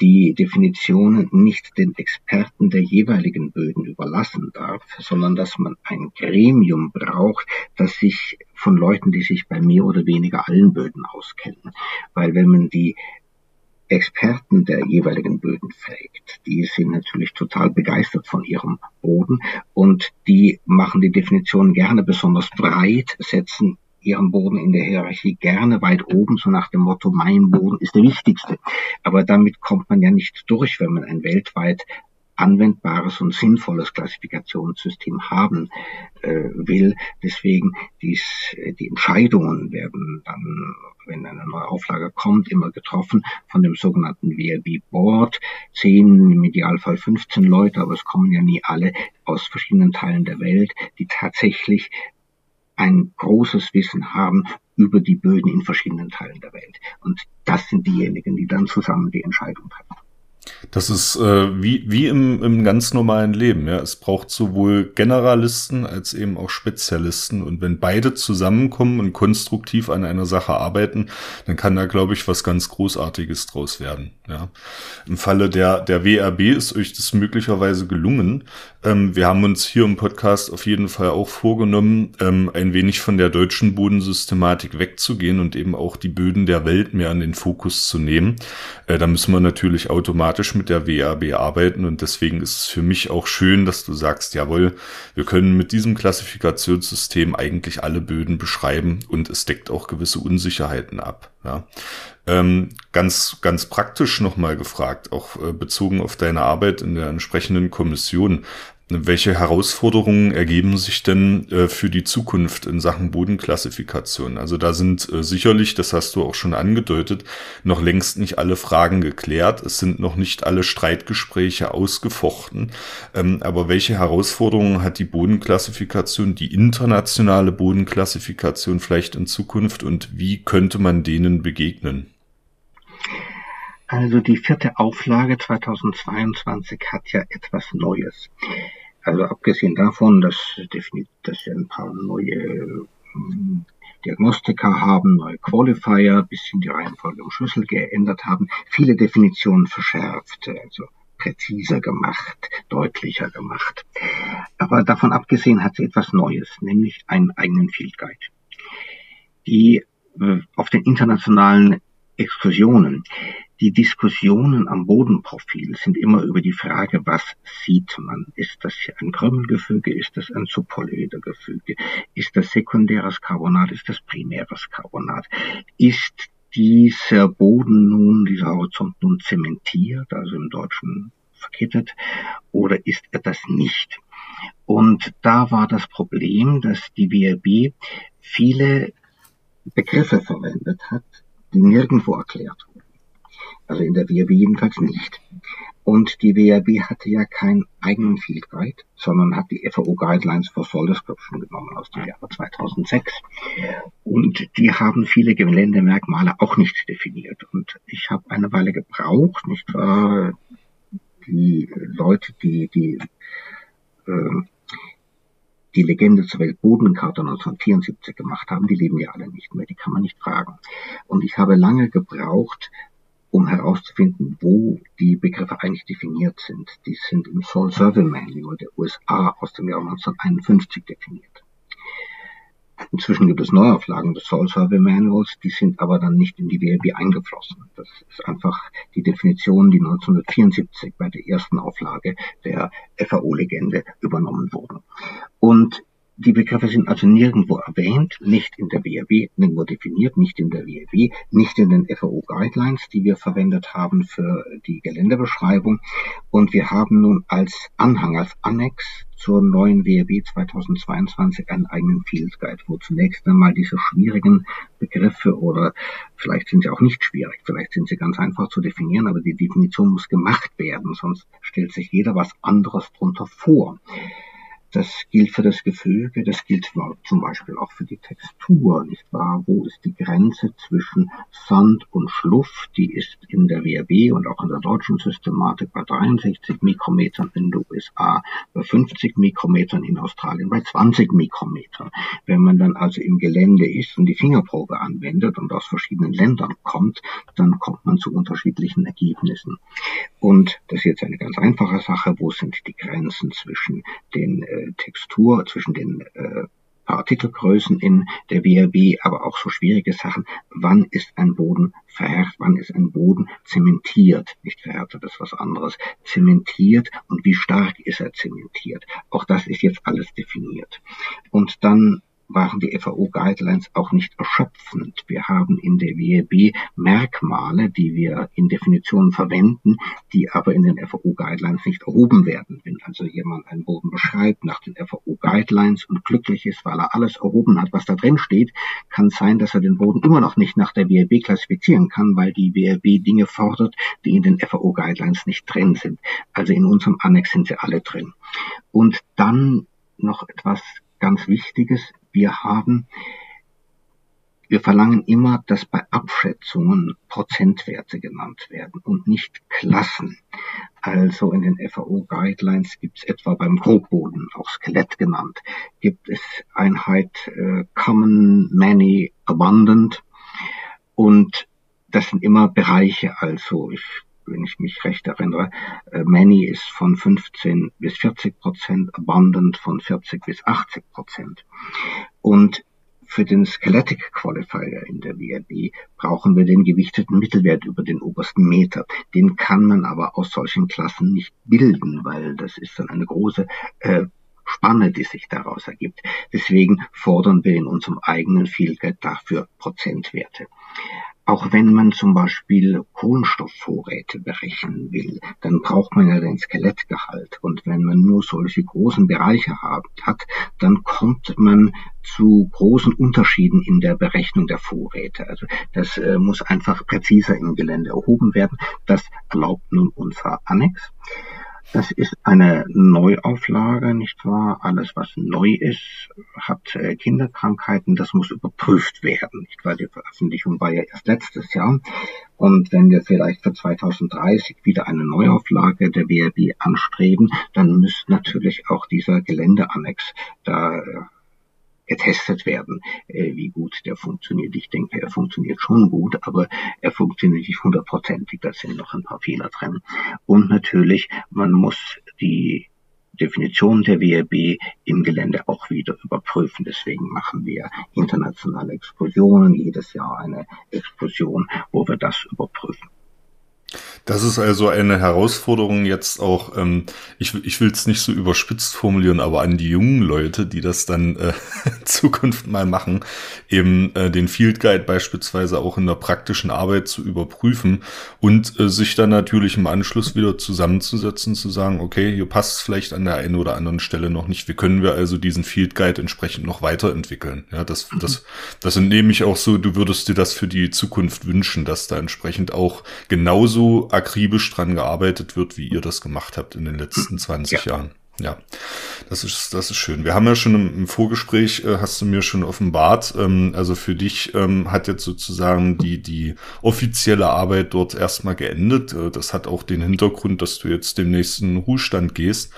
die Definitionen nicht den Experten der jeweiligen Böden überlassen darf, sondern dass man ein Gremium braucht, das sich von Leuten, die sich bei mehr oder weniger allen Böden auskennen. Weil wenn man die Experten der jeweiligen Böden fragt, die sind natürlich total begeistert von ihrem Boden und die machen die Definition gerne besonders breit, setzen ihren Boden in der Hierarchie gerne weit oben, so nach dem Motto, mein Boden ist der wichtigste. Aber damit kommt man ja nicht durch, wenn man ein weltweit anwendbares und sinnvolles Klassifikationssystem haben äh, will. Deswegen dies, äh, die Entscheidungen werden dann, wenn eine neue Auflage kommt, immer getroffen von dem sogenannten WRB Board. Zehn, im Idealfall 15 Leute, aber es kommen ja nie alle aus verschiedenen Teilen der Welt, die tatsächlich ein großes Wissen haben über die Böden in verschiedenen Teilen der Welt. Und das sind diejenigen, die dann zusammen die Entscheidung treffen. Das ist äh, wie, wie im, im ganz normalen Leben. Ja. Es braucht sowohl Generalisten als eben auch Spezialisten. Und wenn beide zusammenkommen und konstruktiv an einer Sache arbeiten, dann kann da, glaube ich, was ganz Großartiges draus werden. Ja. Im Falle der, der WRB ist euch das möglicherweise gelungen. Ähm, wir haben uns hier im Podcast auf jeden Fall auch vorgenommen, ähm, ein wenig von der deutschen Bodensystematik wegzugehen und eben auch die Böden der Welt mehr an den Fokus zu nehmen. Äh, da müssen wir natürlich automatisch automatisch mit der WAB arbeiten und deswegen ist es für mich auch schön, dass du sagst, jawohl, wir können mit diesem Klassifikationssystem eigentlich alle Böden beschreiben und es deckt auch gewisse Unsicherheiten ab. Ja. Ähm, ganz, ganz praktisch nochmal gefragt, auch äh, bezogen auf deine Arbeit in der entsprechenden Kommission. Welche Herausforderungen ergeben sich denn äh, für die Zukunft in Sachen Bodenklassifikation? Also da sind äh, sicherlich, das hast du auch schon angedeutet, noch längst nicht alle Fragen geklärt. Es sind noch nicht alle Streitgespräche ausgefochten. Ähm, aber welche Herausforderungen hat die Bodenklassifikation, die internationale Bodenklassifikation vielleicht in Zukunft und wie könnte man denen begegnen? Also die vierte Auflage 2022 hat ja etwas Neues. Also abgesehen davon, dass, dass wir ein paar neue hm, Diagnostika haben, neue Qualifier, bisschen die Reihenfolge im Schlüssel geändert haben, viele Definitionen verschärft, also präziser gemacht, deutlicher gemacht. Aber davon abgesehen hat sie etwas Neues, nämlich einen eigenen Field Guide. Die äh, auf den internationalen Exkursionen die Diskussionen am Bodenprofil sind immer über die Frage, was sieht man? Ist das hier ein Krümelgefüge? Ist das ein Subpolyedergefüge? Ist das sekundäres Carbonat? Ist das primäres Carbonat? Ist dieser Boden nun, dieser Horizont nun zementiert, also im Deutschen verkittet, oder ist er das nicht? Und da war das Problem, dass die WRB viele Begriffe verwendet hat, die nirgendwo erklärt wurden. Also in der WRB jedenfalls nicht. Und die WRB hatte ja keinen eigenen Field Guide, sondern hat die FAO Guidelines for Soil Description genommen aus dem Jahre 2006. Und die haben viele Geländemerkmale auch nicht definiert. Und ich habe eine Weile gebraucht, nicht wahr? Die Leute, die die äh, die Legende zur Weltbodenkarte 1974 gemacht haben, die leben ja alle nicht mehr, die kann man nicht fragen. Und ich habe lange gebraucht, um herauszufinden, wo die Begriffe eigentlich definiert sind. Die sind im Soul Survey Manual der USA aus dem Jahr 1951 definiert. Inzwischen gibt es Neuauflagen des Soul Survey Manuals, die sind aber dann nicht in die WLB eingeflossen. Das ist einfach die Definition, die 1974 bei der ersten Auflage der FAO-Legende übernommen wurden. Und die Begriffe sind also nirgendwo erwähnt, nicht in der WRW, nirgendwo definiert, nicht in der WRW, nicht in den FAO Guidelines, die wir verwendet haben für die Geländebeschreibung. Und wir haben nun als Anhang, als Annex zur neuen WRW 2022 einen eigenen Field Guide, wo zunächst einmal diese schwierigen Begriffe oder vielleicht sind sie auch nicht schwierig, vielleicht sind sie ganz einfach zu definieren, aber die Definition muss gemacht werden, sonst stellt sich jeder was anderes drunter vor. Das gilt für das Gefüge, das gilt zum Beispiel auch für die Textur, nicht wahr? Wo ist die Grenze zwischen Sand und Schluff? Die ist in der WRB und auch in der deutschen Systematik bei 63 Mikrometern in den USA, bei 50 Mikrometern in Australien, bei 20 Mikrometern. Wenn man dann also im Gelände ist und die Fingerprobe anwendet und aus verschiedenen Ländern kommt, dann kommt man zu unterschiedlichen Ergebnissen. Und das ist jetzt eine ganz einfache Sache. Wo sind die Grenzen zwischen den äh, Textur, zwischen den äh, Partikelgrößen in der WRB, aber auch so schwierige Sachen. Wann ist ein Boden verhärtet? Wann ist ein Boden zementiert? Nicht verhärtet, das ist was anderes. Zementiert und wie stark ist er zementiert? Auch das ist jetzt alles definiert. Und dann waren die FAO-Guidelines auch nicht erschöpfend. Wir haben in der WEB Merkmale, die wir in Definitionen verwenden, die aber in den FAO-Guidelines nicht erhoben werden. Wenn also jemand einen Boden beschreibt nach den FAO-Guidelines und glücklich ist, weil er alles erhoben hat, was da drin steht, kann sein, dass er den Boden immer noch nicht nach der WEB klassifizieren kann, weil die WEB Dinge fordert, die in den FAO-Guidelines nicht drin sind. Also in unserem Annex sind sie alle drin. Und dann noch etwas ganz Wichtiges. Wir haben, wir verlangen immer, dass bei Abschätzungen Prozentwerte genannt werden und nicht Klassen. Also in den FAO Guidelines gibt es etwa beim Grobboden, auch Skelett genannt, gibt es Einheit äh, Common, Many, Abundant? Und das sind immer Bereiche, also ich wenn ich mich recht erinnere, äh, Many ist von 15 bis 40 Prozent, Abundant von 40 bis 80 Prozent. Und für den Skeletic Qualifier in der WRB brauchen wir den gewichteten Mittelwert über den obersten Meter. Den kann man aber aus solchen Klassen nicht bilden, weil das ist dann eine große äh, Spanne, die sich daraus ergibt. Deswegen fordern wir in unserem eigenen Field dafür Prozentwerte. Auch wenn man zum Beispiel Kohlenstoffvorräte berechnen will, dann braucht man ja den Skelettgehalt. Und wenn man nur solche großen Bereiche hat, dann kommt man zu großen Unterschieden in der Berechnung der Vorräte. Also das äh, muss einfach präziser im Gelände erhoben werden. Das erlaubt nun unser Annex. Das ist eine Neuauflage, nicht wahr? Alles, was neu ist, hat äh, Kinderkrankheiten, das muss überprüft werden, nicht wahr? Die Veröffentlichung war ja erst letztes Jahr. Und wenn wir vielleicht für 2030 wieder eine Neuauflage der WRB anstreben, dann müsste natürlich auch dieser Geländeannex da äh, getestet werden, äh, wie gut der funktioniert. Ich denke, er funktioniert schon gut, aber er funktioniert nicht hundertprozentig. Da sind noch ein paar Fehler drin. Und natürlich, man muss die Definition der WRB im Gelände auch wieder überprüfen. Deswegen machen wir internationale Exkursionen, jedes Jahr eine Exkursion, wo wir das überprüfen. Das ist also eine Herausforderung jetzt auch, ähm, ich, ich will es nicht so überspitzt formulieren, aber an die jungen Leute, die das dann äh, in Zukunft mal machen, eben äh, den Field Guide beispielsweise auch in der praktischen Arbeit zu überprüfen und äh, sich dann natürlich im Anschluss wieder zusammenzusetzen, zu sagen, okay, hier passt es vielleicht an der einen oder anderen Stelle noch nicht. Wie können wir also diesen Field Guide entsprechend noch weiterentwickeln? Ja, das, mhm. das, das entnehme ich auch so, du würdest dir das für die Zukunft wünschen, dass da entsprechend auch genauso akribisch dran gearbeitet wird, wie ihr das gemacht habt in den letzten 20 ja. Jahren. Ja, das ist, das ist schön. Wir haben ja schon im, Vorgespräch, äh, hast du mir schon offenbart, ähm, also für dich ähm, hat jetzt sozusagen die, die offizielle Arbeit dort erstmal geendet. Äh, das hat auch den Hintergrund, dass du jetzt dem nächsten Ruhestand gehst.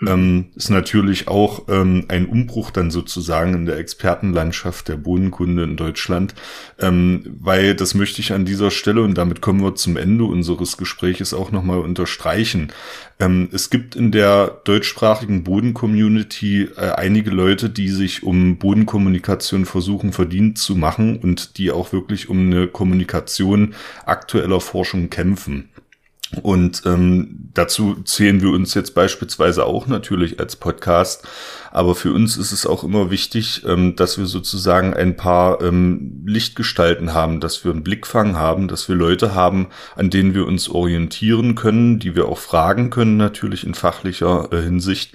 Mhm. Ähm, ist natürlich auch ähm, ein Umbruch dann sozusagen in der Expertenlandschaft der Bodenkunde in Deutschland, ähm, weil das möchte ich an dieser Stelle und damit kommen wir zum Ende unseres Gespräches auch nochmal unterstreichen. Ähm, es gibt in der deutschsprachigen Boden-Community äh, einige Leute, die sich um Bodenkommunikation versuchen verdient zu machen und die auch wirklich um eine Kommunikation aktueller Forschung kämpfen. Und ähm, dazu zählen wir uns jetzt beispielsweise auch natürlich als Podcast. Aber für uns ist es auch immer wichtig, ähm, dass wir sozusagen ein paar ähm, Lichtgestalten haben, dass wir einen Blickfang haben, dass wir Leute haben, an denen wir uns orientieren können, die wir auch fragen können, natürlich in fachlicher äh, Hinsicht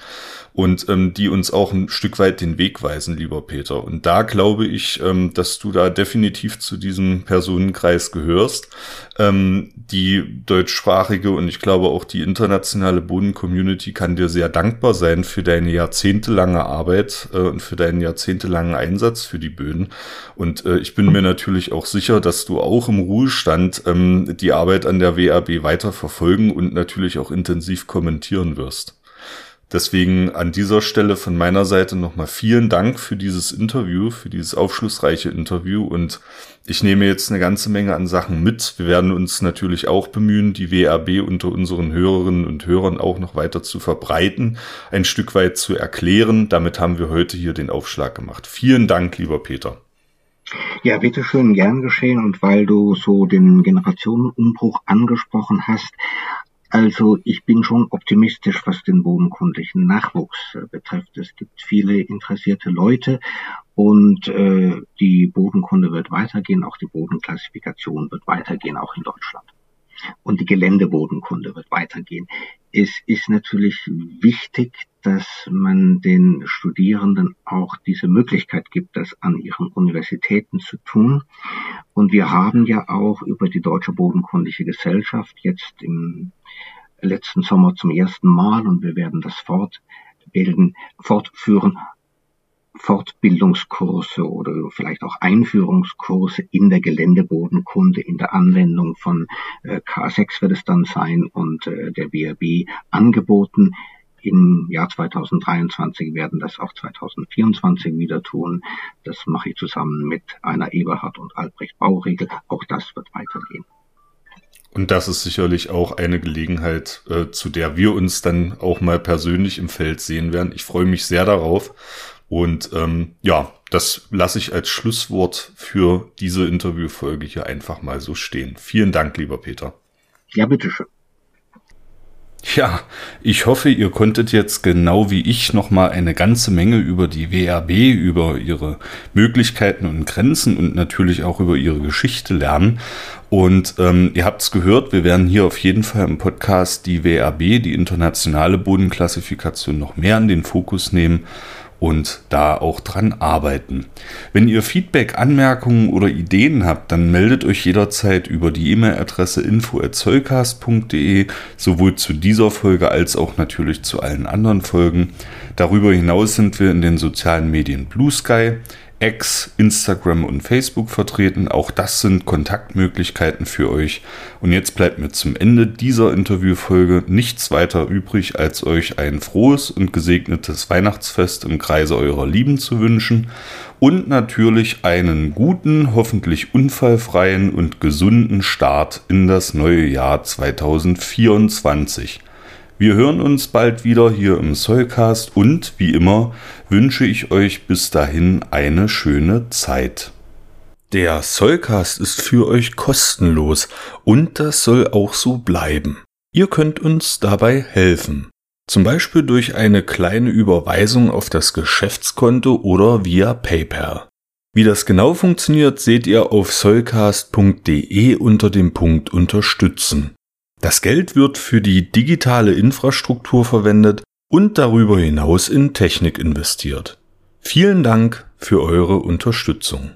und ähm, die uns auch ein Stück weit den Weg weisen, lieber Peter. Und da glaube ich, ähm, dass du da definitiv zu diesem Personenkreis gehörst. Ähm, die deutschsprachige und ich glaube auch die internationale Boden-Community kann dir sehr dankbar sein für deine jahrzehntelange Arbeit äh, und für deinen jahrzehntelangen Einsatz für die Böden. Und äh, ich bin mir natürlich auch sicher, dass du auch im Ruhestand ähm, die Arbeit an der WAB weiter verfolgen und natürlich auch intensiv kommentieren wirst. Deswegen an dieser Stelle von meiner Seite nochmal vielen Dank für dieses Interview, für dieses aufschlussreiche Interview und ich nehme jetzt eine ganze Menge an Sachen mit. Wir werden uns natürlich auch bemühen, die WRB unter unseren Hörerinnen und Hörern auch noch weiter zu verbreiten, ein Stück weit zu erklären. Damit haben wir heute hier den Aufschlag gemacht. Vielen Dank, lieber Peter. Ja, bitteschön, gern geschehen. Und weil du so den Generationenumbruch angesprochen hast, also ich bin schon optimistisch, was den bodenkundlichen Nachwuchs äh, betrifft. Es gibt viele interessierte Leute und äh, die Bodenkunde wird weitergehen, auch die Bodenklassifikation wird weitergehen, auch in Deutschland. Und die Geländebodenkunde wird weitergehen. Es ist natürlich wichtig, dass man den Studierenden auch diese Möglichkeit gibt, das an ihren Universitäten zu tun. Und wir haben ja auch über die Deutsche Bodenkundliche Gesellschaft jetzt im letzten Sommer zum ersten Mal und wir werden das fortbilden, fortführen, Fortbildungskurse oder vielleicht auch Einführungskurse in der Geländebodenkunde, in der Anwendung von äh, K6 wird es dann sein und äh, der BRB angeboten. Im Jahr 2023 werden das auch 2024 wieder tun. Das mache ich zusammen mit einer Eberhard und Albrecht Bauregel. Auch das wird weitergehen. Und das ist sicherlich auch eine Gelegenheit, äh, zu der wir uns dann auch mal persönlich im Feld sehen werden. Ich freue mich sehr darauf. Und ähm, ja, das lasse ich als Schlusswort für diese Interviewfolge hier einfach mal so stehen. Vielen Dank, lieber Peter. Ja, bitteschön. Ja, ich hoffe, ihr konntet jetzt genau wie ich nochmal eine ganze Menge über die WRB, über ihre Möglichkeiten und Grenzen und natürlich auch über ihre Geschichte lernen. Und ähm, ihr habt es gehört, wir werden hier auf jeden Fall im Podcast die WRB, die internationale Bodenklassifikation, noch mehr in den Fokus nehmen und da auch dran arbeiten. Wenn ihr Feedback, Anmerkungen oder Ideen habt, dann meldet euch jederzeit über die E-Mail-Adresse info@zollcast.de sowohl zu dieser Folge als auch natürlich zu allen anderen Folgen. Darüber hinaus sind wir in den sozialen Medien Blue Sky, X, Instagram und Facebook vertreten. Auch das sind Kontaktmöglichkeiten für euch. Und jetzt bleibt mir zum Ende dieser Interviewfolge nichts weiter übrig, als euch ein frohes und gesegnetes Weihnachtsfest im Kreise eurer Lieben zu wünschen und natürlich einen guten, hoffentlich unfallfreien und gesunden Start in das neue Jahr 2024. Wir hören uns bald wieder hier im Soulcast und wie immer wünsche ich euch bis dahin eine schöne Zeit. Der Soulcast ist für euch kostenlos und das soll auch so bleiben. Ihr könnt uns dabei helfen. Zum Beispiel durch eine kleine Überweisung auf das Geschäftskonto oder via PayPal. Wie das genau funktioniert, seht ihr auf soulcast.de unter dem Punkt Unterstützen. Das Geld wird für die digitale Infrastruktur verwendet und darüber hinaus in Technik investiert. Vielen Dank für eure Unterstützung.